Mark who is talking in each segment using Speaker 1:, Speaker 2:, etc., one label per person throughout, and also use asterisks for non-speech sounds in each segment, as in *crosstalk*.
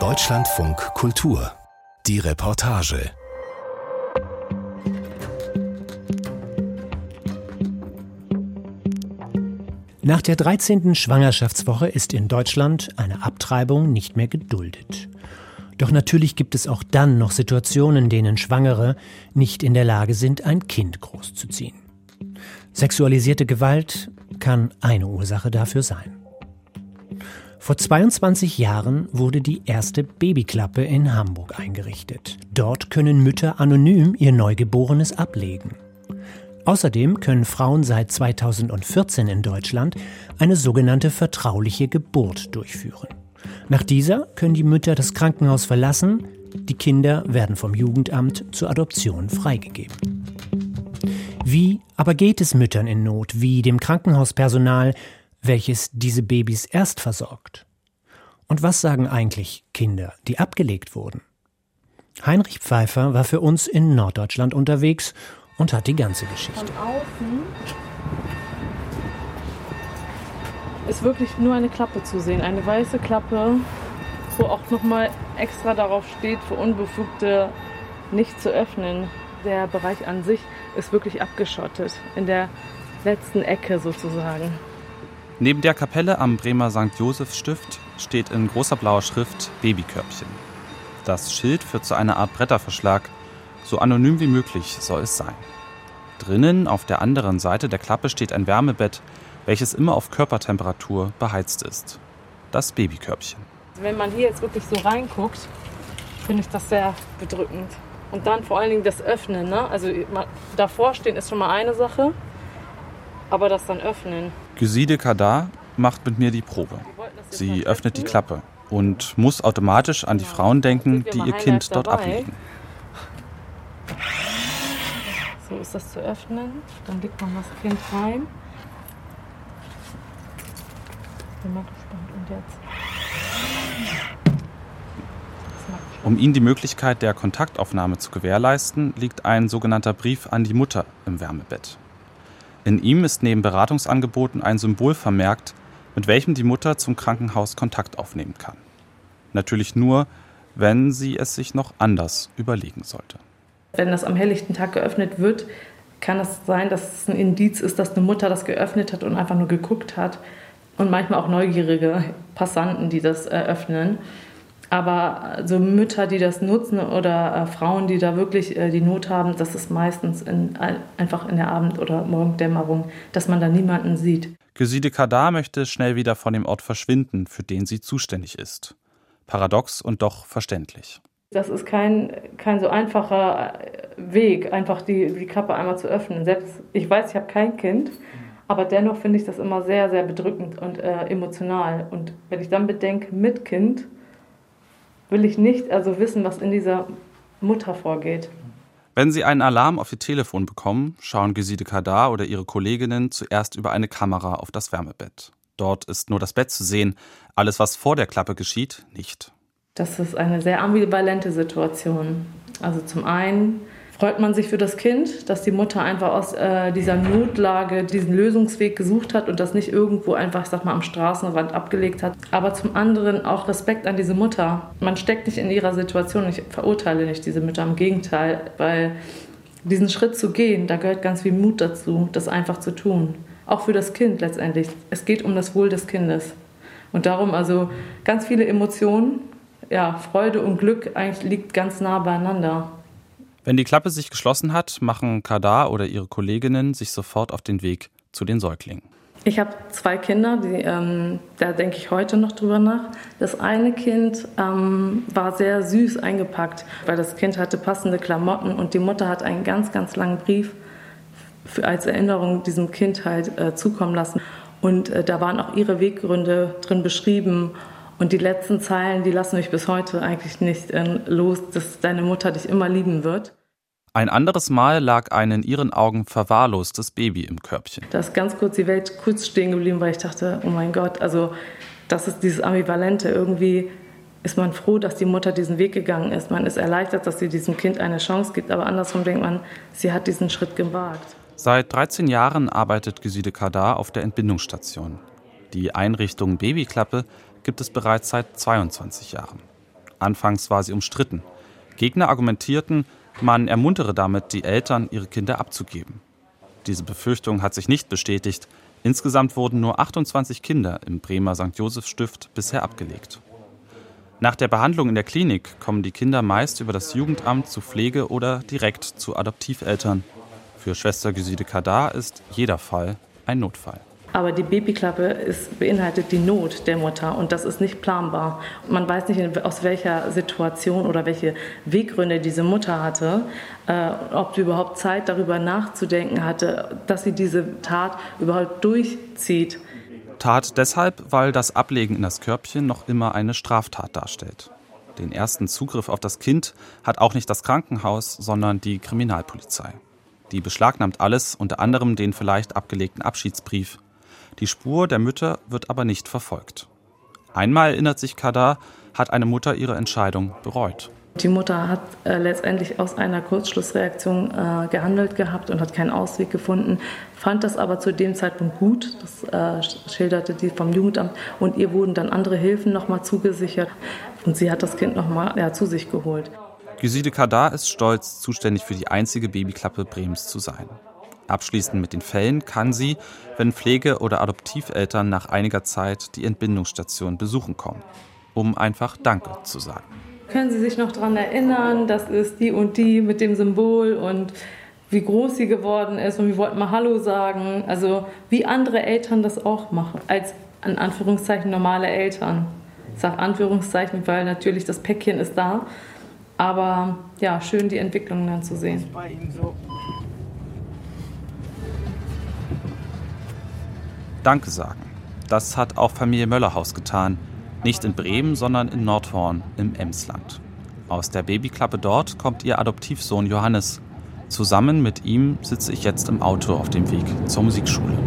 Speaker 1: Deutschlandfunk Kultur. Die Reportage.
Speaker 2: Nach der 13. Schwangerschaftswoche ist in Deutschland eine Abtreibung nicht mehr geduldet. Doch natürlich gibt es auch dann noch Situationen, denen Schwangere nicht in der Lage sind, ein Kind großzuziehen. Sexualisierte Gewalt kann eine Ursache dafür sein. Vor 22 Jahren wurde die erste Babyklappe in Hamburg eingerichtet. Dort können Mütter anonym ihr Neugeborenes ablegen. Außerdem können Frauen seit 2014 in Deutschland eine sogenannte vertrauliche Geburt durchführen. Nach dieser können die Mütter das Krankenhaus verlassen, die Kinder werden vom Jugendamt zur Adoption freigegeben. Wie aber geht es Müttern in Not, wie dem Krankenhauspersonal, welches diese Babys erst versorgt? Und was sagen eigentlich Kinder, die abgelegt wurden? Heinrich Pfeiffer war für uns in Norddeutschland unterwegs und hat die ganze Geschichte.
Speaker 3: Von außen ist wirklich nur eine Klappe zu sehen, eine weiße Klappe, wo auch nochmal extra darauf steht, für Unbefugte nicht zu öffnen. Der Bereich an sich ist wirklich abgeschottet, in der letzten Ecke sozusagen.
Speaker 4: Neben der Kapelle am Bremer St. Joseph Stift steht in großer blauer Schrift Babykörbchen. Das Schild führt zu einer Art Bretterverschlag, so anonym wie möglich soll es sein. Drinnen auf der anderen Seite der Klappe steht ein Wärmebett, welches immer auf Körpertemperatur beheizt ist. Das Babykörbchen.
Speaker 3: Wenn man hier jetzt wirklich so reinguckt, finde ich das sehr bedrückend. Und dann vor allen Dingen das Öffnen. Ne? Also davor stehen ist schon mal eine Sache, aber das dann öffnen.
Speaker 4: Gyside Kadar macht mit mir die Probe. Sie öffnet die Klappe und muss automatisch an die Frauen denken, die ihr Kind dort ablegen.
Speaker 3: So ist das zu öffnen. Dann legt man das Kind rein. Bin mal gespannt. Und jetzt?
Speaker 4: Um ihnen die Möglichkeit der Kontaktaufnahme zu gewährleisten, liegt ein sogenannter Brief an die Mutter im Wärmebett. In ihm ist neben Beratungsangeboten ein Symbol vermerkt, mit welchem die Mutter zum Krankenhaus Kontakt aufnehmen kann. Natürlich nur, wenn sie es sich noch anders überlegen sollte.
Speaker 3: Wenn das am helllichten Tag geöffnet wird, kann es sein, dass es ein Indiz ist, dass eine Mutter das geöffnet hat und einfach nur geguckt hat. Und manchmal auch neugierige Passanten, die das eröffnen. Aber so Mütter, die das nutzen oder äh, Frauen, die da wirklich äh, die Not haben, das ist meistens in, einfach in der Abend- oder Morgendämmerung, dass man da niemanden sieht.
Speaker 4: Geside Kadar möchte schnell wieder von dem Ort verschwinden, für den sie zuständig ist. Paradox und doch verständlich.
Speaker 3: Das ist kein, kein so einfacher Weg, einfach die, die Kappe einmal zu öffnen. Selbst ich weiß, ich habe kein Kind, aber dennoch finde ich das immer sehr, sehr bedrückend und äh, emotional. Und wenn ich dann bedenke, mit Kind, will ich nicht also wissen, was in dieser Mutter vorgeht.
Speaker 4: Wenn Sie einen Alarm auf Ihr Telefon bekommen, schauen Geside Kadar oder ihre Kolleginnen zuerst über eine Kamera auf das Wärmebett. Dort ist nur das Bett zu sehen, alles, was vor der Klappe geschieht, nicht.
Speaker 3: Das ist eine sehr ambivalente Situation. Also zum einen freut man sich für das Kind, dass die Mutter einfach aus äh, dieser Notlage diesen Lösungsweg gesucht hat und das nicht irgendwo einfach, sag mal, am Straßenrand abgelegt hat. Aber zum anderen auch Respekt an diese Mutter. Man steckt nicht in ihrer Situation. Ich verurteile nicht diese Mütter, im Gegenteil, weil diesen Schritt zu gehen, da gehört ganz viel Mut dazu, das einfach zu tun. Auch für das Kind letztendlich. Es geht um das Wohl des Kindes. Und darum also ganz viele Emotionen, ja, Freude und Glück eigentlich liegt ganz nah beieinander.
Speaker 4: Wenn die Klappe sich geschlossen hat, machen Kadar oder ihre Kolleginnen sich sofort auf den Weg zu den Säuglingen.
Speaker 3: Ich habe zwei Kinder, die, ähm, da denke ich heute noch drüber nach. Das eine Kind ähm, war sehr süß eingepackt, weil das Kind hatte passende Klamotten und die Mutter hat einen ganz, ganz langen Brief für, als Erinnerung diesem Kind halt äh, zukommen lassen. Und äh, da waren auch ihre Weggründe drin beschrieben und die letzten Zeilen, die lassen mich bis heute eigentlich nicht äh, los, dass deine Mutter dich immer lieben wird.
Speaker 4: Ein anderes Mal lag ein in ihren Augen verwahrlostes Baby im Körbchen.
Speaker 3: Da ist ganz kurz die Welt kurz stehen geblieben, weil ich dachte, oh mein Gott, also das ist dieses Ambivalente. Irgendwie ist man froh, dass die Mutter diesen Weg gegangen ist. Man ist erleichtert, dass sie diesem Kind eine Chance gibt, aber andersrum denkt man, sie hat diesen Schritt gewagt.
Speaker 4: Seit 13 Jahren arbeitet Geside Kadar auf der Entbindungsstation. Die Einrichtung Babyklappe gibt es bereits seit 22 Jahren. Anfangs war sie umstritten. Gegner argumentierten, man ermuntere damit die Eltern, ihre Kinder abzugeben. Diese Befürchtung hat sich nicht bestätigt. Insgesamt wurden nur 28 Kinder im Bremer St. Joseph Stift bisher abgelegt. Nach der Behandlung in der Klinik kommen die Kinder meist über das Jugendamt zu Pflege oder direkt zu Adoptiveltern. Für Schwester Geside Kadar ist jeder Fall ein Notfall.
Speaker 3: Aber die Babyklappe ist, beinhaltet die Not der Mutter und das ist nicht planbar. Man weiß nicht, aus welcher Situation oder welche Weggründe diese Mutter hatte, äh, ob sie überhaupt Zeit darüber nachzudenken hatte, dass sie diese Tat überhaupt durchzieht.
Speaker 4: Tat deshalb, weil das Ablegen in das Körbchen noch immer eine Straftat darstellt. Den ersten Zugriff auf das Kind hat auch nicht das Krankenhaus, sondern die Kriminalpolizei. Die beschlagnahmt alles, unter anderem den vielleicht abgelegten Abschiedsbrief. Die Spur der Mütter wird aber nicht verfolgt. Einmal erinnert sich Kadar, hat eine Mutter ihre Entscheidung bereut.
Speaker 3: Die Mutter hat äh, letztendlich aus einer Kurzschlussreaktion äh, gehandelt gehabt und hat keinen Ausweg gefunden, fand das aber zu dem Zeitpunkt gut, das äh, schilderte die vom Jugendamt, und ihr wurden dann andere Hilfen nochmal zugesichert und sie hat das Kind nochmal ja, zu sich geholt.
Speaker 4: Giside Kadar ist stolz, zuständig für die einzige Babyklappe Brems zu sein. Abschließend mit den Fällen kann sie, wenn Pflege- oder Adoptiveltern nach einiger Zeit die Entbindungsstation besuchen kommen, um einfach Danke zu sagen.
Speaker 3: Können Sie sich noch daran erinnern, das ist die und die mit dem Symbol und wie groß sie geworden ist und wir wollten mal Hallo sagen. Also wie andere Eltern das auch machen, als in Anführungszeichen normale Eltern. Ich sage Anführungszeichen, weil natürlich das Päckchen ist da. Aber ja, schön die Entwicklung dann zu sehen.
Speaker 4: Danke sagen. Das hat auch Familie Möllerhaus getan. Nicht in Bremen, sondern in Nordhorn im Emsland. Aus der Babyklappe dort kommt ihr Adoptivsohn Johannes. Zusammen mit ihm sitze ich jetzt im Auto auf dem Weg zur Musikschule.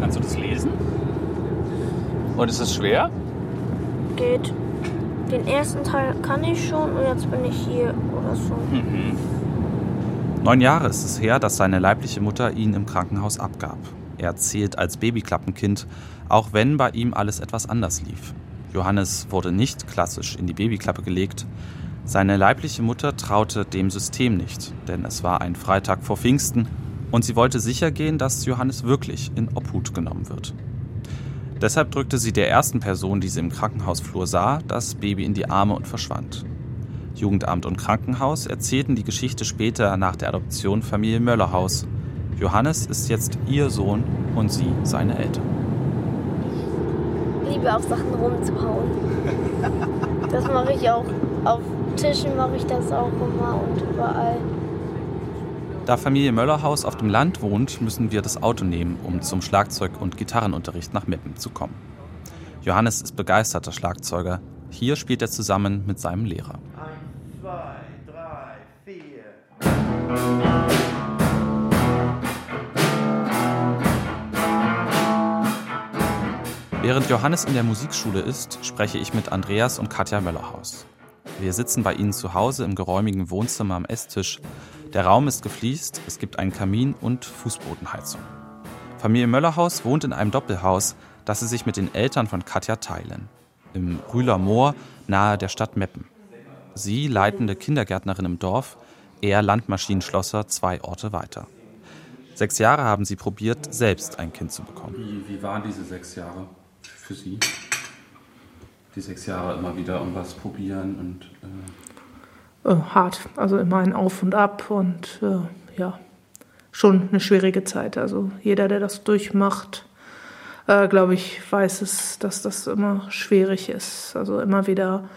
Speaker 5: Kannst du das lesen? Und ist es schwer?
Speaker 6: Geht. Den ersten Teil kann ich schon und jetzt bin ich hier oder so. Mhm.
Speaker 4: Neun Jahre ist es her, dass seine leibliche Mutter ihn im Krankenhaus abgab. Er zählt als Babyklappenkind, auch wenn bei ihm alles etwas anders lief. Johannes wurde nicht klassisch in die Babyklappe gelegt. Seine leibliche Mutter traute dem System nicht, denn es war ein Freitag vor Pfingsten und sie wollte sicher gehen, dass Johannes wirklich in Obhut genommen wird. Deshalb drückte sie der ersten Person, die sie im Krankenhausflur sah, das Baby in die Arme und verschwand. Jugendamt und Krankenhaus erzählten die Geschichte später nach der Adoption Familie Möllerhaus Johannes ist jetzt ihr Sohn und sie seine Eltern.
Speaker 6: Ich liebe auf Sachen rumzuhauen. Das mache ich auch. Auf Tischen mache ich das auch immer und überall.
Speaker 4: Da Familie Möllerhaus auf dem Land wohnt, müssen wir das Auto nehmen, um zum Schlagzeug- und Gitarrenunterricht nach Meppen zu kommen. Johannes ist begeisterter Schlagzeuger. Hier spielt er zusammen mit seinem Lehrer. Eins, zwei, drei, vier. Während Johannes in der Musikschule ist, spreche ich mit Andreas und Katja Möllerhaus. Wir sitzen bei ihnen zu Hause im geräumigen Wohnzimmer am Esstisch. Der Raum ist gefliest, es gibt einen Kamin und Fußbodenheizung. Familie Möllerhaus wohnt in einem Doppelhaus, das sie sich mit den Eltern von Katja teilen. Im Rühler Moor nahe der Stadt Meppen. Sie leitende Kindergärtnerin im Dorf, er Landmaschinenschlosser zwei Orte weiter. Sechs Jahre haben sie probiert, selbst ein Kind zu bekommen.
Speaker 7: Wie, wie waren diese sechs Jahre? Für Sie? Die sechs Jahre immer wieder irgendwas probieren und.
Speaker 8: Äh äh, hart, also immer ein Auf und Ab und äh, ja, schon eine schwierige Zeit. Also jeder, der das durchmacht, äh, glaube ich, weiß es, dass das immer schwierig ist. Also immer wieder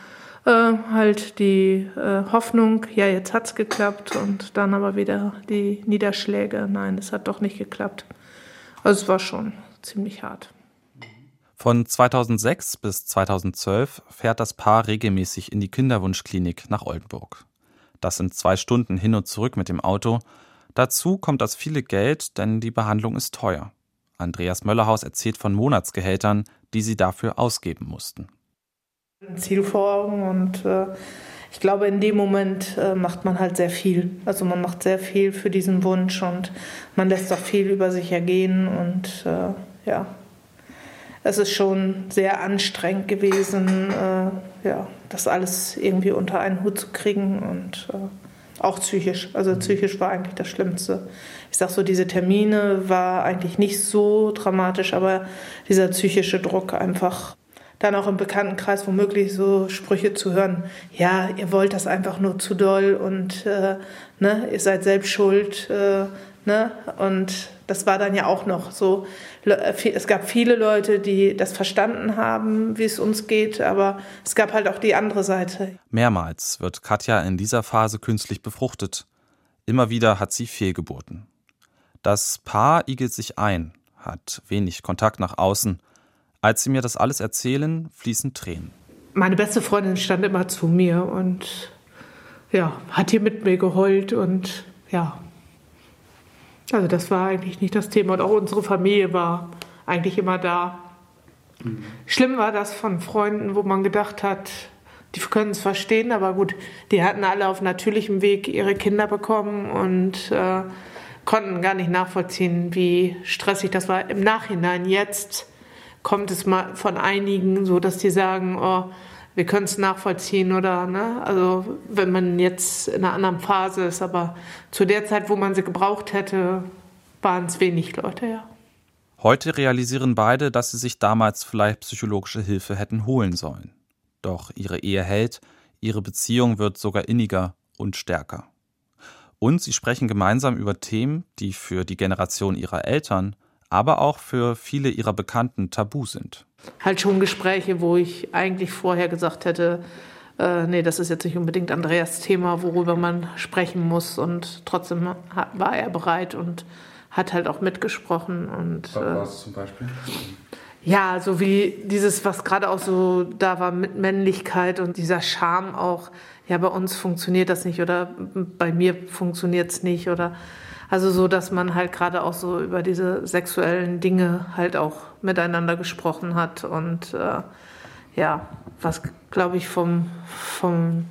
Speaker 8: äh, halt die äh, Hoffnung, ja, jetzt hat es geklappt und dann aber wieder die Niederschläge, nein, es hat doch nicht geklappt. Also es war schon ziemlich hart.
Speaker 4: Von 2006 bis 2012 fährt das Paar regelmäßig in die Kinderwunschklinik nach Oldenburg. Das sind zwei Stunden hin und zurück mit dem Auto. Dazu kommt das viele Geld, denn die Behandlung ist teuer. Andreas Möllerhaus erzählt von Monatsgehältern, die sie dafür ausgeben mussten.
Speaker 8: Ziel vor Augen und äh, ich glaube, in dem Moment äh, macht man halt sehr viel. Also man macht sehr viel für diesen Wunsch und man lässt auch viel über sich ergehen und äh, ja, es ist schon sehr anstrengend gewesen, äh, ja, das alles irgendwie unter einen Hut zu kriegen und äh, auch psychisch. Also psychisch war eigentlich das Schlimmste. Ich sag so, diese Termine war eigentlich nicht so dramatisch, aber dieser psychische Druck einfach dann auch im Bekanntenkreis womöglich so Sprüche zu hören, ja, ihr wollt das einfach nur zu doll und äh, ne, ihr seid selbst schuld. Äh, ne? Und das war dann ja auch noch so. Äh, es gab viele Leute, die das verstanden haben, wie es uns geht, aber es gab halt auch die andere Seite.
Speaker 4: Mehrmals wird Katja in dieser Phase künstlich befruchtet. Immer wieder hat sie Fehlgeburten. Das Paar igelt sich ein, hat wenig Kontakt nach außen. Als sie mir das alles erzählen, fließen Tränen.
Speaker 8: Meine beste Freundin stand immer zu mir und ja, hat hier mit mir geheult und ja. Also das war eigentlich nicht das Thema und auch unsere Familie war eigentlich immer da. Mhm. Schlimm war das von Freunden, wo man gedacht hat, die können es verstehen, aber gut, die hatten alle auf natürlichem Weg ihre Kinder bekommen und äh, konnten gar nicht nachvollziehen, wie stressig das war. Im Nachhinein jetzt kommt es mal von einigen so, dass die sagen, oh, wir können es nachvollziehen oder, ne? Also, wenn man jetzt in einer anderen Phase ist, aber zu der Zeit, wo man sie gebraucht hätte, waren es wenig Leute, ja.
Speaker 4: Heute realisieren beide, dass sie sich damals vielleicht psychologische Hilfe hätten holen sollen. Doch ihre Ehe hält, ihre Beziehung wird sogar inniger und stärker. Und sie sprechen gemeinsam über Themen, die für die Generation ihrer Eltern aber auch für viele ihrer Bekannten tabu sind.
Speaker 8: Halt schon Gespräche, wo ich eigentlich vorher gesagt hätte, äh, nee, das ist jetzt nicht unbedingt Andreas Thema, worüber man sprechen muss. Und trotzdem war er bereit und hat halt auch mitgesprochen. Und,
Speaker 7: äh, was zum Beispiel?
Speaker 8: Ja, so wie dieses, was gerade auch so da war mit Männlichkeit und dieser Charme auch, ja, bei uns funktioniert das nicht oder bei mir funktioniert es nicht oder also so, dass man halt gerade auch so über diese sexuellen Dinge halt auch miteinander gesprochen hat und äh, ja, was glaube ich vom, vom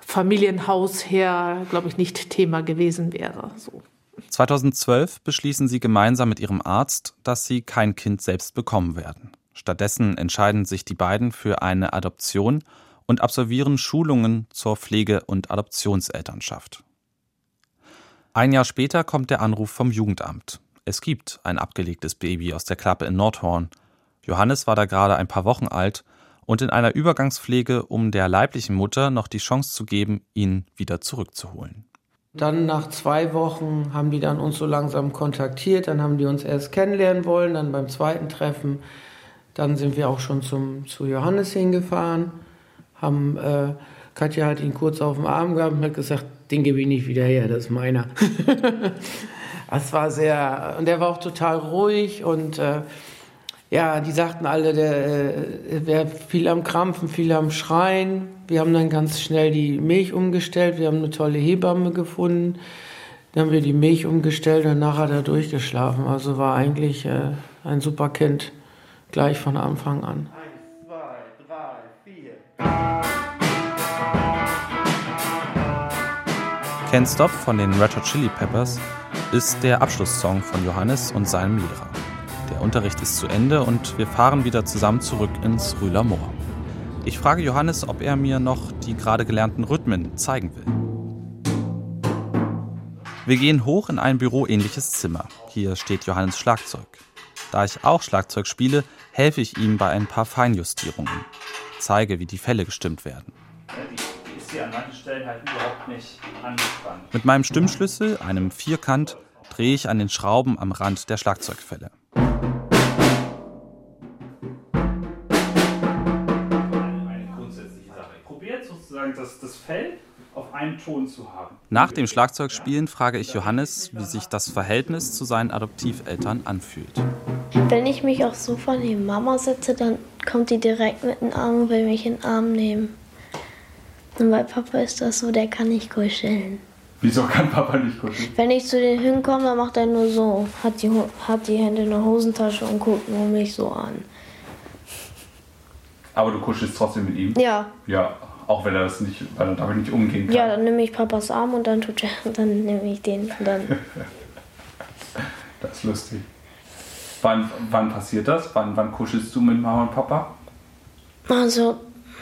Speaker 8: Familienhaus her, glaube ich, nicht Thema gewesen wäre. So.
Speaker 4: 2012 beschließen sie gemeinsam mit ihrem Arzt, dass sie kein Kind selbst bekommen werden. Stattdessen entscheiden sich die beiden für eine Adoption und absolvieren Schulungen zur Pflege- und Adoptionselternschaft. Ein Jahr später kommt der Anruf vom Jugendamt. Es gibt ein abgelegtes Baby aus der Klappe in Nordhorn. Johannes war da gerade ein paar Wochen alt und in einer Übergangspflege, um der leiblichen Mutter noch die Chance zu geben, ihn wieder zurückzuholen.
Speaker 9: Dann nach zwei Wochen haben die dann uns so langsam kontaktiert, dann haben die uns erst kennenlernen wollen, dann beim zweiten Treffen, dann sind wir auch schon zum, zu Johannes hingefahren, haben, äh, Katja hat ihn kurz auf dem Arm gehabt und hat gesagt, den gebe ich nicht wieder her, das ist meiner. *laughs* das war sehr, und der war auch total ruhig und äh, ja, die sagten alle, der äh, wäre viel am Krampfen, viel am Schreien. Wir haben dann ganz schnell die Milch umgestellt, wir haben eine tolle Hebamme gefunden. Dann haben wir die Milch umgestellt und nachher er durchgeschlafen. Also war eigentlich äh, ein super Kind gleich von Anfang an.
Speaker 4: Can't Stop von den Red Hot Chili Peppers ist der Abschlusssong von Johannes und seinem Lehrer. Der Unterricht ist zu Ende und wir fahren wieder zusammen zurück ins Rühler Moor. Ich frage Johannes, ob er mir noch die gerade gelernten Rhythmen zeigen will. Wir gehen hoch in ein büroähnliches Zimmer. Hier steht Johannes Schlagzeug. Da ich auch Schlagzeug spiele, helfe ich ihm bei ein paar Feinjustierungen. Zeige, wie die Fälle gestimmt werden ist hier an manchen Stellen halt überhaupt nicht angespannt. Mit meinem Stimmschlüssel, einem Vierkant, drehe ich an den Schrauben am Rand der Schlagzeugfälle. Das, das Fell auf einen Ton zu haben. Nach dem Schlagzeugspielen frage ich Johannes, wie sich das Verhältnis zu seinen Adoptiveltern anfühlt.
Speaker 6: Wenn ich mich auch so von neben Mama setze, dann kommt die direkt mit den Arm und will mich in den Arm nehmen. Und bei Papa ist das so, der kann nicht kuscheln.
Speaker 7: Wieso kann Papa nicht kuscheln?
Speaker 6: Wenn ich zu denen hinkomme, dann macht er nur so, hat die, hat die Hände in der Hosentasche und guckt nur mich so an.
Speaker 7: Aber du kuschelst trotzdem mit ihm?
Speaker 6: Ja.
Speaker 7: Ja, auch wenn er das nicht, weil er damit nicht umgehen kann.
Speaker 6: Ja, dann nehme ich Papas Arm und dann tut er, *laughs* dann nehme ich den und dann. *laughs*
Speaker 7: das ist lustig. Wann, wann passiert das? Wann, wann kuschelst du mit Mama und Papa?
Speaker 6: Also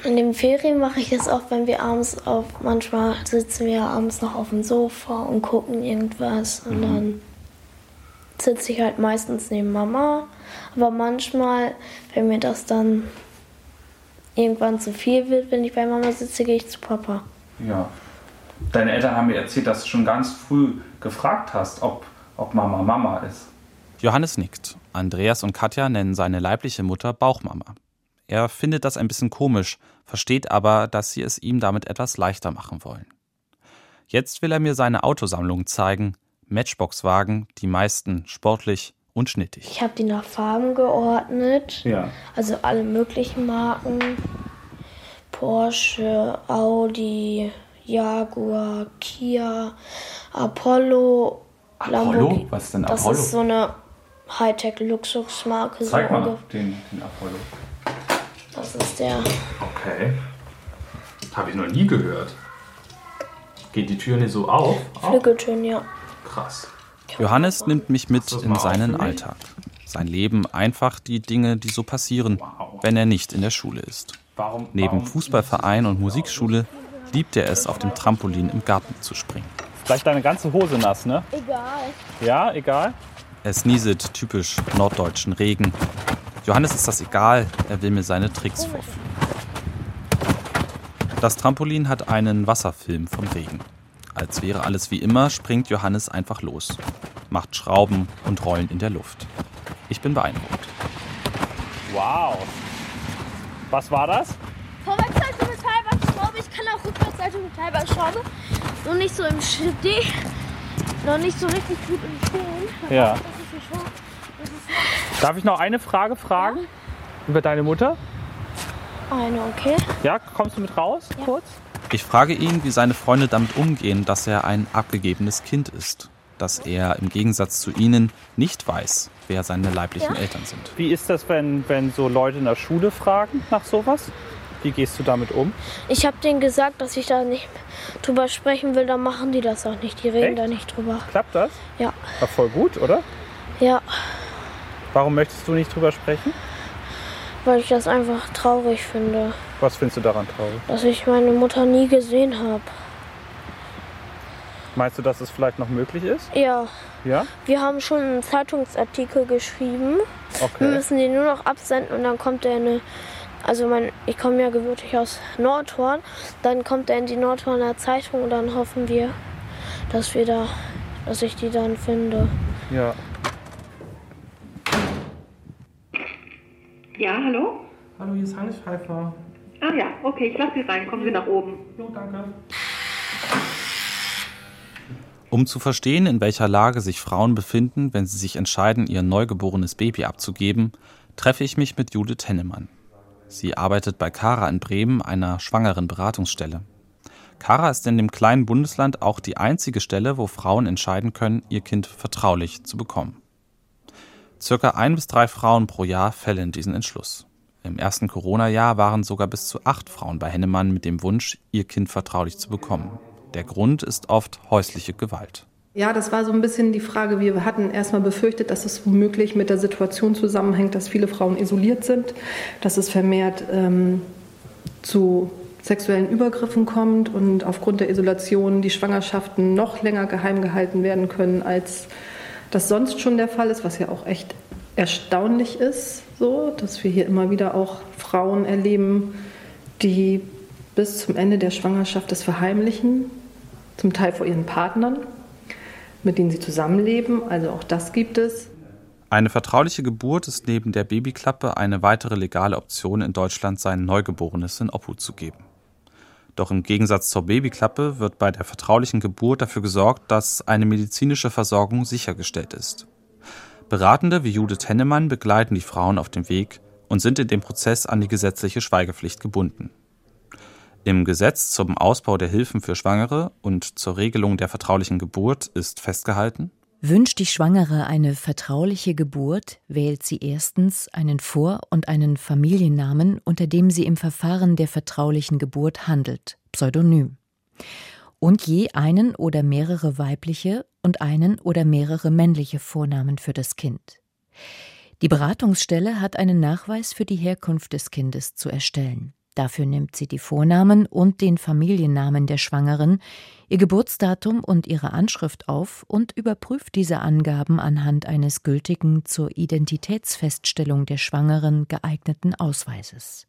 Speaker 6: in den Ferien mache ich das auch, wenn wir abends auf, manchmal sitzen wir abends noch auf dem Sofa und gucken irgendwas und mhm. dann sitze ich halt meistens neben Mama. Aber manchmal, wenn mir das dann irgendwann zu viel wird, wenn ich bei Mama sitze, gehe ich zu Papa.
Speaker 7: Ja. Deine Eltern haben mir erzählt, dass du schon ganz früh gefragt hast, ob, ob Mama Mama ist.
Speaker 4: Johannes nickt. Andreas und Katja nennen seine leibliche Mutter Bauchmama. Er findet das ein bisschen komisch, versteht aber, dass sie es ihm damit etwas leichter machen wollen. Jetzt will er mir seine Autosammlung zeigen. Matchbox-Wagen, die meisten sportlich und schnittig.
Speaker 6: Ich habe die nach Farben geordnet.
Speaker 7: Ja.
Speaker 6: Also alle möglichen Marken. Porsche, Audi, Jaguar, Kia, Apollo,
Speaker 7: Apollo? Lamborghini. Was ist denn Apollo?
Speaker 6: Das ist so eine Hightech-Luxusmarke.
Speaker 7: Zeig so mal den, den Apollo.
Speaker 6: Das ist der.
Speaker 7: Okay. Habe ich noch nie gehört. Geht die Tür nicht so auf?
Speaker 6: Flügeltüren, ja.
Speaker 7: Krass.
Speaker 4: Johannes nimmt mich mit in seinen Alltag. Sein Leben einfach die Dinge, die so passieren, wenn er nicht in der Schule ist. Neben Fußballverein und Musikschule liebt er es, auf dem Trampolin im Garten zu springen.
Speaker 5: Gleich deine ganze Hose nass, ne?
Speaker 6: Egal.
Speaker 5: Ja, egal?
Speaker 4: Es nieset typisch norddeutschen Regen. Johannes ist das egal, er will mir seine Tricks vorführen. Das Trampolin hat einen Wasserfilm vom Regen. Als wäre alles wie immer, springt Johannes einfach los, macht Schrauben und Rollen in der Luft. Ich bin beeindruckt.
Speaker 5: Wow. Was war das?
Speaker 6: Vorwärtsseite mit Teilbandschraube. Ich kann auch Rückwärtsseite mit Teilbandschraube. Nur nicht so im Stehen. Noch nicht so richtig gut im Stehen.
Speaker 5: Ja. Darf ich noch eine Frage fragen? Ja? Über deine Mutter?
Speaker 6: Eine, okay.
Speaker 5: Ja, kommst du mit raus, ja. kurz?
Speaker 4: Ich frage ihn, wie seine Freunde damit umgehen, dass er ein abgegebenes Kind ist. Dass er im Gegensatz zu ihnen nicht weiß, wer seine leiblichen ja. Eltern sind.
Speaker 5: Wie ist das, wenn, wenn so Leute in der Schule fragen nach sowas? Wie gehst du damit um?
Speaker 6: Ich habe denen gesagt, dass ich da nicht drüber sprechen will, dann machen die das auch nicht. Die reden Echt? da nicht drüber.
Speaker 5: Klappt das?
Speaker 6: Ja.
Speaker 5: War voll gut, oder?
Speaker 6: Ja.
Speaker 5: Warum möchtest du nicht drüber sprechen?
Speaker 6: Weil ich das einfach traurig finde.
Speaker 5: Was findest du daran traurig?
Speaker 6: Dass ich meine Mutter nie gesehen habe.
Speaker 5: Meinst du, dass es vielleicht noch möglich ist?
Speaker 6: Ja.
Speaker 5: Ja?
Speaker 6: Wir haben schon einen Zeitungsartikel geschrieben.
Speaker 5: Okay.
Speaker 6: Wir müssen den nur noch absenden und dann kommt der eine. Also mein, ich komme ja gebürtig aus Nordhorn. Dann kommt er in die Nordhorner Zeitung und dann hoffen wir, dass wir da, dass ich die dann finde.
Speaker 5: Ja.
Speaker 10: Hallo?
Speaker 5: Hallo, hier ist Heinrich Pfeiffer.
Speaker 10: Ah ja, okay, ich lasse Sie rein. Kommen Sie nach oben.
Speaker 5: Jo, danke.
Speaker 4: Um zu verstehen, in welcher Lage sich Frauen befinden, wenn sie sich entscheiden, ihr neugeborenes Baby abzugeben, treffe ich mich mit Judith Hennemann. Sie arbeitet bei Kara in Bremen, einer schwangeren Beratungsstelle. Kara ist in dem kleinen Bundesland auch die einzige Stelle, wo Frauen entscheiden können, ihr Kind vertraulich zu bekommen. Circa ein bis drei Frauen pro Jahr fällen diesen Entschluss. Im ersten Corona-Jahr waren sogar bis zu acht Frauen bei Hennemann mit dem Wunsch, ihr Kind vertraulich zu bekommen. Der Grund ist oft häusliche Gewalt.
Speaker 11: Ja, das war so ein bisschen die Frage. Wir hatten erstmal befürchtet, dass es womöglich mit der Situation zusammenhängt, dass viele Frauen isoliert sind, dass es vermehrt ähm, zu sexuellen Übergriffen kommt und aufgrund der Isolation die Schwangerschaften noch länger geheim gehalten werden können als das sonst schon der Fall ist, was ja auch echt erstaunlich ist, so, dass wir hier immer wieder auch Frauen erleben, die bis zum Ende der Schwangerschaft das verheimlichen, zum Teil vor ihren Partnern, mit denen sie zusammenleben. Also auch das gibt es.
Speaker 4: Eine vertrauliche Geburt ist neben der Babyklappe eine weitere legale Option in Deutschland, sein Neugeborenes in Obhut zu geben. Doch im Gegensatz zur Babyklappe wird bei der vertraulichen Geburt dafür gesorgt, dass eine medizinische Versorgung sichergestellt ist. Beratende wie Judith Hennemann begleiten die Frauen auf dem Weg und sind in dem Prozess an die gesetzliche Schweigepflicht gebunden. Im Gesetz zum Ausbau der Hilfen für Schwangere und zur Regelung der vertraulichen Geburt ist festgehalten,
Speaker 12: Wünscht die Schwangere eine vertrauliche Geburt, wählt sie erstens einen Vor- und einen Familiennamen, unter dem sie im Verfahren der vertraulichen Geburt handelt, Pseudonym. Und je einen oder mehrere weibliche und einen oder mehrere männliche Vornamen für das Kind. Die Beratungsstelle hat einen Nachweis für die Herkunft des Kindes zu erstellen. Dafür nimmt sie die Vornamen und den Familiennamen der Schwangeren, ihr Geburtsdatum und ihre Anschrift auf und überprüft diese Angaben anhand eines gültigen zur Identitätsfeststellung der Schwangeren geeigneten Ausweises.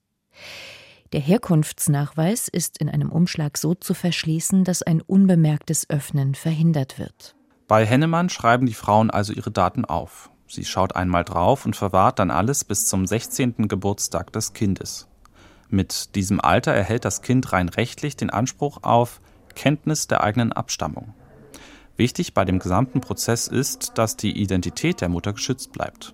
Speaker 12: Der Herkunftsnachweis ist in einem Umschlag so zu verschließen, dass ein unbemerktes Öffnen verhindert wird.
Speaker 4: Bei Hennemann schreiben die Frauen also ihre Daten auf. Sie schaut einmal drauf und verwahrt dann alles bis zum 16. Geburtstag des Kindes. Mit diesem Alter erhält das Kind rein rechtlich den Anspruch auf Kenntnis der eigenen Abstammung. Wichtig bei dem gesamten Prozess ist, dass die Identität der Mutter geschützt bleibt.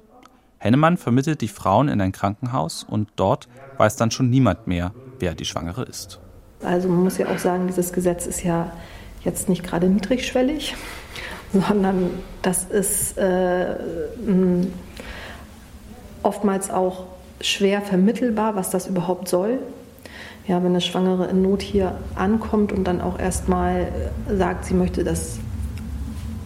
Speaker 4: Hennemann vermittelt die Frauen in ein Krankenhaus und dort weiß dann schon niemand mehr, wer die Schwangere ist.
Speaker 11: Also man muss ja auch sagen, dieses Gesetz ist ja jetzt nicht gerade niedrigschwellig, *laughs* sondern das ist äh, oftmals auch schwer vermittelbar, was das überhaupt soll. Ja, wenn eine Schwangere in Not hier ankommt und dann auch erstmal sagt, sie möchte das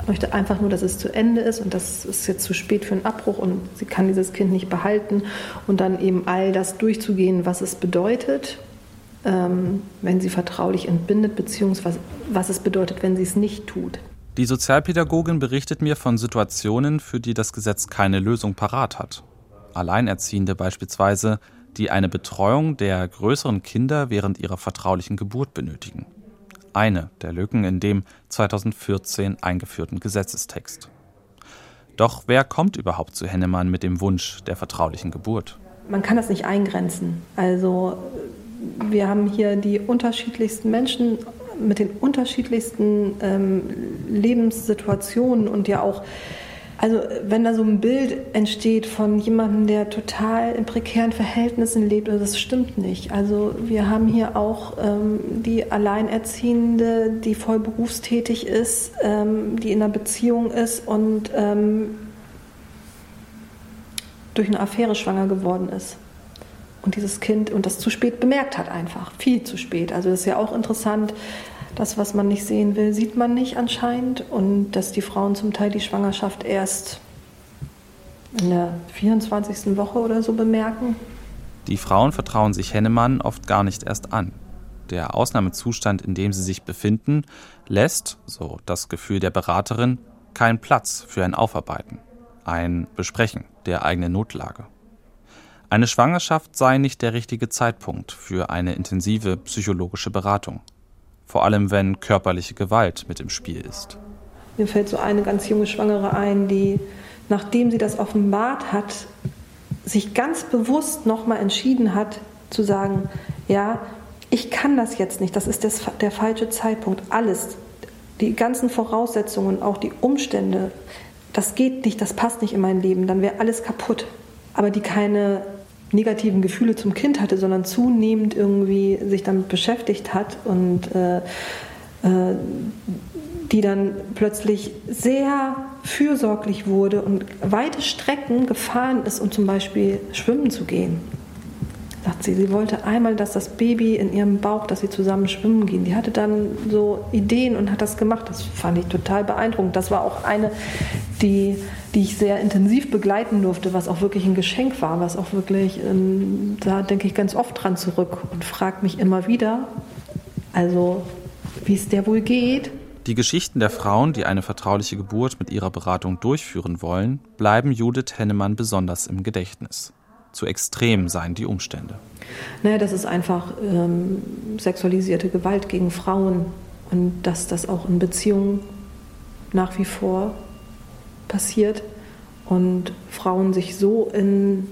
Speaker 11: möchte einfach nur, dass es zu Ende ist und das ist jetzt zu spät für einen Abbruch und sie kann dieses Kind nicht behalten und dann eben all das durchzugehen, was es bedeutet, ähm, wenn sie vertraulich entbindet, beziehungsweise was es bedeutet, wenn sie es nicht tut.
Speaker 4: Die Sozialpädagogin berichtet mir von Situationen, für die das Gesetz keine Lösung parat hat. Alleinerziehende beispielsweise, die eine Betreuung der größeren Kinder während ihrer vertraulichen Geburt benötigen. Eine der Lücken in dem 2014 eingeführten Gesetzestext. Doch wer kommt überhaupt zu Hennemann mit dem Wunsch der vertraulichen Geburt?
Speaker 11: Man kann das nicht eingrenzen. Also wir haben hier die unterschiedlichsten Menschen mit den unterschiedlichsten ähm, Lebenssituationen und ja auch also wenn da so ein Bild entsteht von jemandem, der total in prekären Verhältnissen lebt, also das stimmt nicht. Also wir haben hier auch ähm, die Alleinerziehende, die voll berufstätig ist, ähm, die in einer Beziehung ist und ähm, durch eine Affäre schwanger geworden ist. Und dieses Kind und das zu spät bemerkt hat einfach, viel zu spät. Also das ist ja auch interessant, das, was man nicht sehen will, sieht man nicht anscheinend. Und dass die Frauen zum Teil die Schwangerschaft erst in der 24. Woche oder so bemerken.
Speaker 4: Die Frauen vertrauen sich Hennemann oft gar nicht erst an. Der Ausnahmezustand, in dem sie sich befinden, lässt, so das Gefühl der Beraterin, keinen Platz für ein Aufarbeiten, ein Besprechen der eigenen Notlage. Eine Schwangerschaft sei nicht der richtige Zeitpunkt für eine intensive psychologische Beratung vor allem wenn körperliche Gewalt mit im Spiel ist.
Speaker 11: Mir fällt so eine ganz junge Schwangere ein, die, nachdem sie das offenbart hat, sich ganz bewusst nochmal entschieden hat zu sagen, ja, ich kann das jetzt nicht, das ist das, der falsche Zeitpunkt, alles, die ganzen Voraussetzungen, auch die Umstände, das geht nicht, das passt nicht in mein Leben, dann wäre alles kaputt. Aber die keine negativen Gefühle zum Kind hatte, sondern zunehmend irgendwie sich damit beschäftigt hat und äh, äh, die dann plötzlich sehr fürsorglich wurde und weite Strecken gefahren ist, um zum Beispiel schwimmen zu gehen sagt sie, sie wollte einmal, dass das Baby in ihrem Bauch, dass sie zusammen schwimmen gehen. Die hatte dann so Ideen und hat das gemacht. Das fand ich total beeindruckend. Das war auch eine, die, die ich sehr intensiv begleiten durfte, was auch wirklich ein Geschenk war, was auch wirklich, ähm, da denke ich ganz oft dran zurück und frage mich immer wieder, also wie es der wohl geht.
Speaker 4: Die Geschichten der Frauen, die eine vertrauliche Geburt mit ihrer Beratung durchführen wollen, bleiben Judith Hennemann besonders im Gedächtnis zu extrem seien die Umstände?
Speaker 11: Naja, das ist einfach ähm, sexualisierte Gewalt gegen Frauen und dass das auch in Beziehungen nach wie vor passiert und Frauen sich so in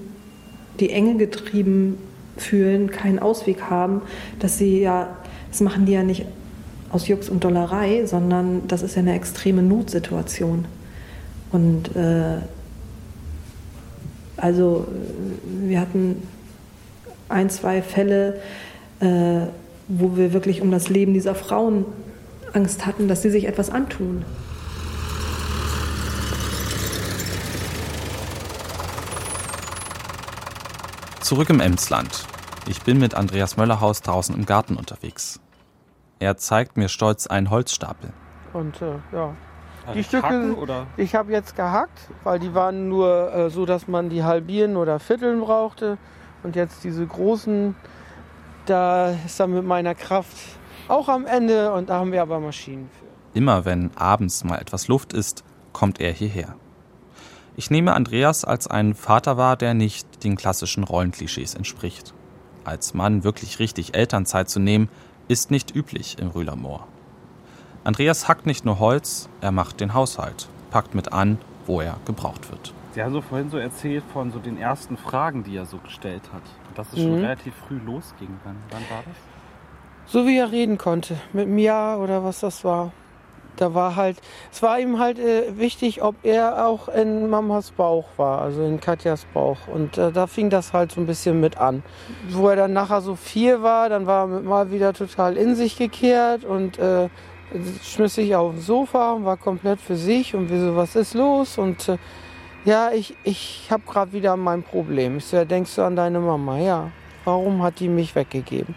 Speaker 11: die Enge getrieben fühlen, keinen Ausweg haben, dass sie ja, das machen die ja nicht aus Jux und Dollerei, sondern das ist ja eine extreme Notsituation. Und äh, also wir hatten ein, zwei Fälle, äh, wo wir wirklich um das Leben dieser Frauen Angst hatten, dass sie sich etwas antun.
Speaker 4: Zurück im Emsland. Ich bin mit Andreas Möllerhaus draußen im Garten unterwegs. Er zeigt mir stolz einen Holzstapel.
Speaker 5: Und äh, ja,
Speaker 9: die Stücke,
Speaker 5: oder?
Speaker 9: ich habe jetzt gehackt, weil die waren nur äh, so, dass man die halbieren oder vierteln brauchte. Und jetzt diese großen, da ist dann mit meiner Kraft auch am Ende und da haben wir aber Maschinen für.
Speaker 4: Immer wenn abends mal etwas Luft ist, kommt er hierher. Ich nehme Andreas als einen Vater wahr, der nicht den klassischen Rollenklischees entspricht. Als Mann wirklich richtig Elternzeit zu nehmen, ist nicht üblich im Rühlermoor. Andreas hackt nicht nur Holz, er macht den Haushalt, packt mit an, wo er gebraucht wird.
Speaker 5: Sie haben so vorhin so erzählt von so den ersten Fragen, die er so gestellt hat. Dass es schon
Speaker 9: Mhm.
Speaker 5: relativ früh losging. Wann, wann war das?
Speaker 9: So wie er reden konnte, mit einem Ja oder was das war. Da war halt, es war ihm halt äh, wichtig, ob er auch in Mamas Bauch war, also in Katjas Bauch. Und äh, da fing das halt so ein bisschen mit an. Wo er dann nachher so vier war, dann war er mal wieder total in sich gekehrt und äh, schmiss sich auf das Sofa und war komplett für sich und wieso, was ist los? Und äh, ja, ich, ich habe gerade wieder mein Problem. Ich so, ja, denkst du an deine Mama? Ja. Warum hat die mich weggegeben?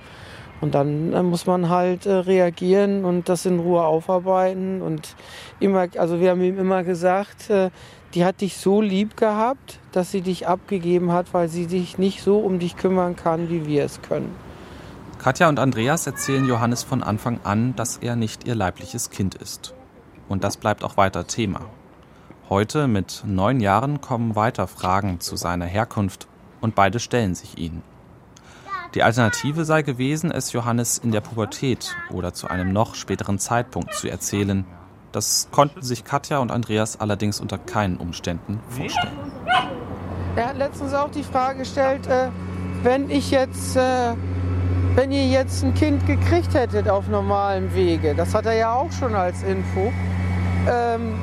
Speaker 9: Und dann äh, muss man halt äh, reagieren und das in Ruhe aufarbeiten. Und immer, also wir haben ihm immer gesagt, äh, die hat dich so lieb gehabt, dass sie dich abgegeben hat, weil sie sich nicht so um dich kümmern kann, wie wir es können.
Speaker 4: Katja und Andreas erzählen Johannes von Anfang an, dass er nicht ihr leibliches Kind ist. Und das bleibt auch weiter Thema. Heute, mit neun Jahren, kommen weiter Fragen zu seiner Herkunft und beide stellen sich ihnen. Die Alternative sei gewesen, es Johannes in der Pubertät oder zu einem noch späteren Zeitpunkt zu erzählen. Das konnten sich Katja und Andreas allerdings unter keinen Umständen vorstellen.
Speaker 9: Er hat letztens auch die Frage gestellt, äh, wenn ich jetzt, äh, wenn ihr jetzt ein Kind gekriegt hättet auf normalem Wege, das hat er ja auch schon als Info, ähm,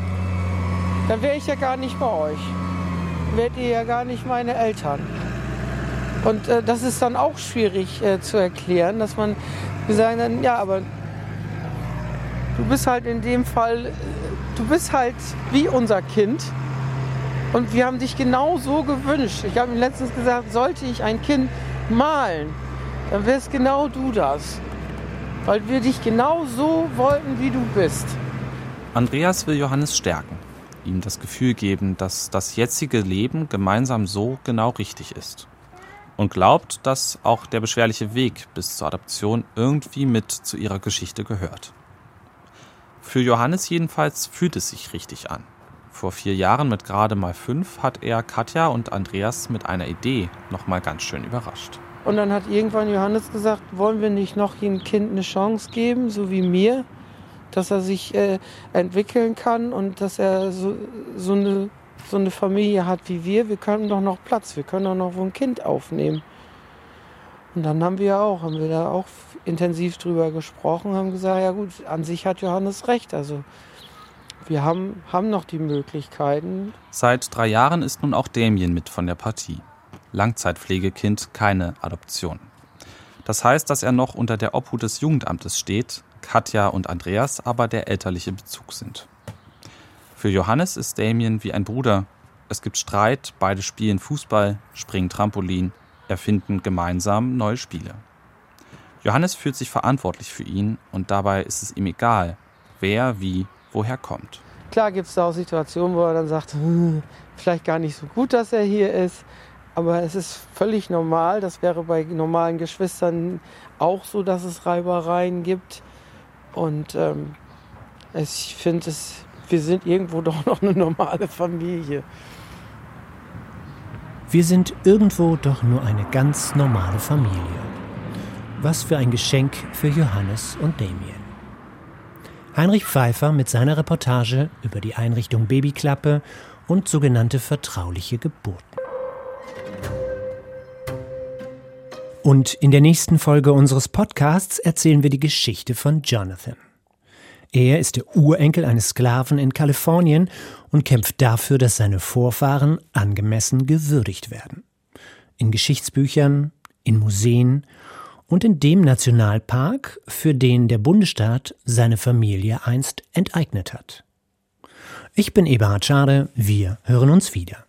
Speaker 9: dann wäre ich ja gar nicht bei euch. Wärt ihr ja gar nicht meine Eltern. Und äh, das ist dann auch schwierig äh, zu erklären, dass man, wir sagen dann, ja, aber du bist halt in dem Fall, du bist halt wie unser Kind. Und wir haben dich genau so gewünscht. Ich habe ihm letztens gesagt, sollte ich ein Kind malen, dann wärst genau du das. Weil wir dich genau so wollten, wie du bist.
Speaker 4: Andreas will Johannes stärken, ihm das Gefühl geben, dass das jetzige Leben gemeinsam so genau richtig ist. Und glaubt, dass auch der beschwerliche Weg bis zur Adoption irgendwie mit zu ihrer Geschichte gehört. Für Johannes jedenfalls fühlt es sich richtig an. Vor vier Jahren mit gerade mal fünf hat er Katja und Andreas mit einer Idee nochmal ganz schön überrascht.
Speaker 9: Und dann hat irgendwann Johannes gesagt, wollen wir nicht noch jedem Kind eine Chance geben, so wie mir, dass er sich äh, entwickeln kann und dass er so, so, eine, so eine Familie hat wie wir. Wir können doch noch Platz, wir können doch noch ein Kind aufnehmen. Und dann haben wir auch, haben wir da auch intensiv drüber gesprochen, haben gesagt, ja gut, an sich hat Johannes recht. Also wir haben, haben noch die Möglichkeiten.
Speaker 4: Seit drei Jahren ist nun auch Damien mit von der Partie. Langzeitpflegekind, keine Adoption. Das heißt, dass er noch unter der Obhut des Jugendamtes steht, Katja und Andreas aber der elterliche Bezug sind. Für Johannes ist Damien wie ein Bruder. Es gibt Streit, beide spielen Fußball, springen Trampolin, erfinden gemeinsam neue Spiele. Johannes fühlt sich verantwortlich für ihn und dabei ist es ihm egal, wer wie woher kommt.
Speaker 9: Klar gibt es da auch Situationen, wo er dann sagt, hm, *laughs* vielleicht gar nicht so gut, dass er hier ist. Aber es ist völlig normal. Das wäre bei normalen Geschwistern auch so, dass es Reibereien gibt. Und ähm, ich finde, wir sind irgendwo *laughs* doch noch eine normale Familie.
Speaker 2: Wir sind irgendwo doch nur eine ganz normale Familie. Was für ein Geschenk für Johannes und Damien. Heinrich Pfeiffer mit seiner Reportage über die Einrichtung Babyklappe und sogenannte vertrauliche Geburten. Und in der nächsten Folge unseres Podcasts erzählen wir die Geschichte von Jonathan. Er ist der Urenkel eines Sklaven in Kalifornien und kämpft dafür, dass seine Vorfahren angemessen gewürdigt werden. In Geschichtsbüchern, in Museen und in dem Nationalpark, für den der Bundesstaat seine Familie einst enteignet hat. Ich bin Eberhard Schade, wir hören uns wieder.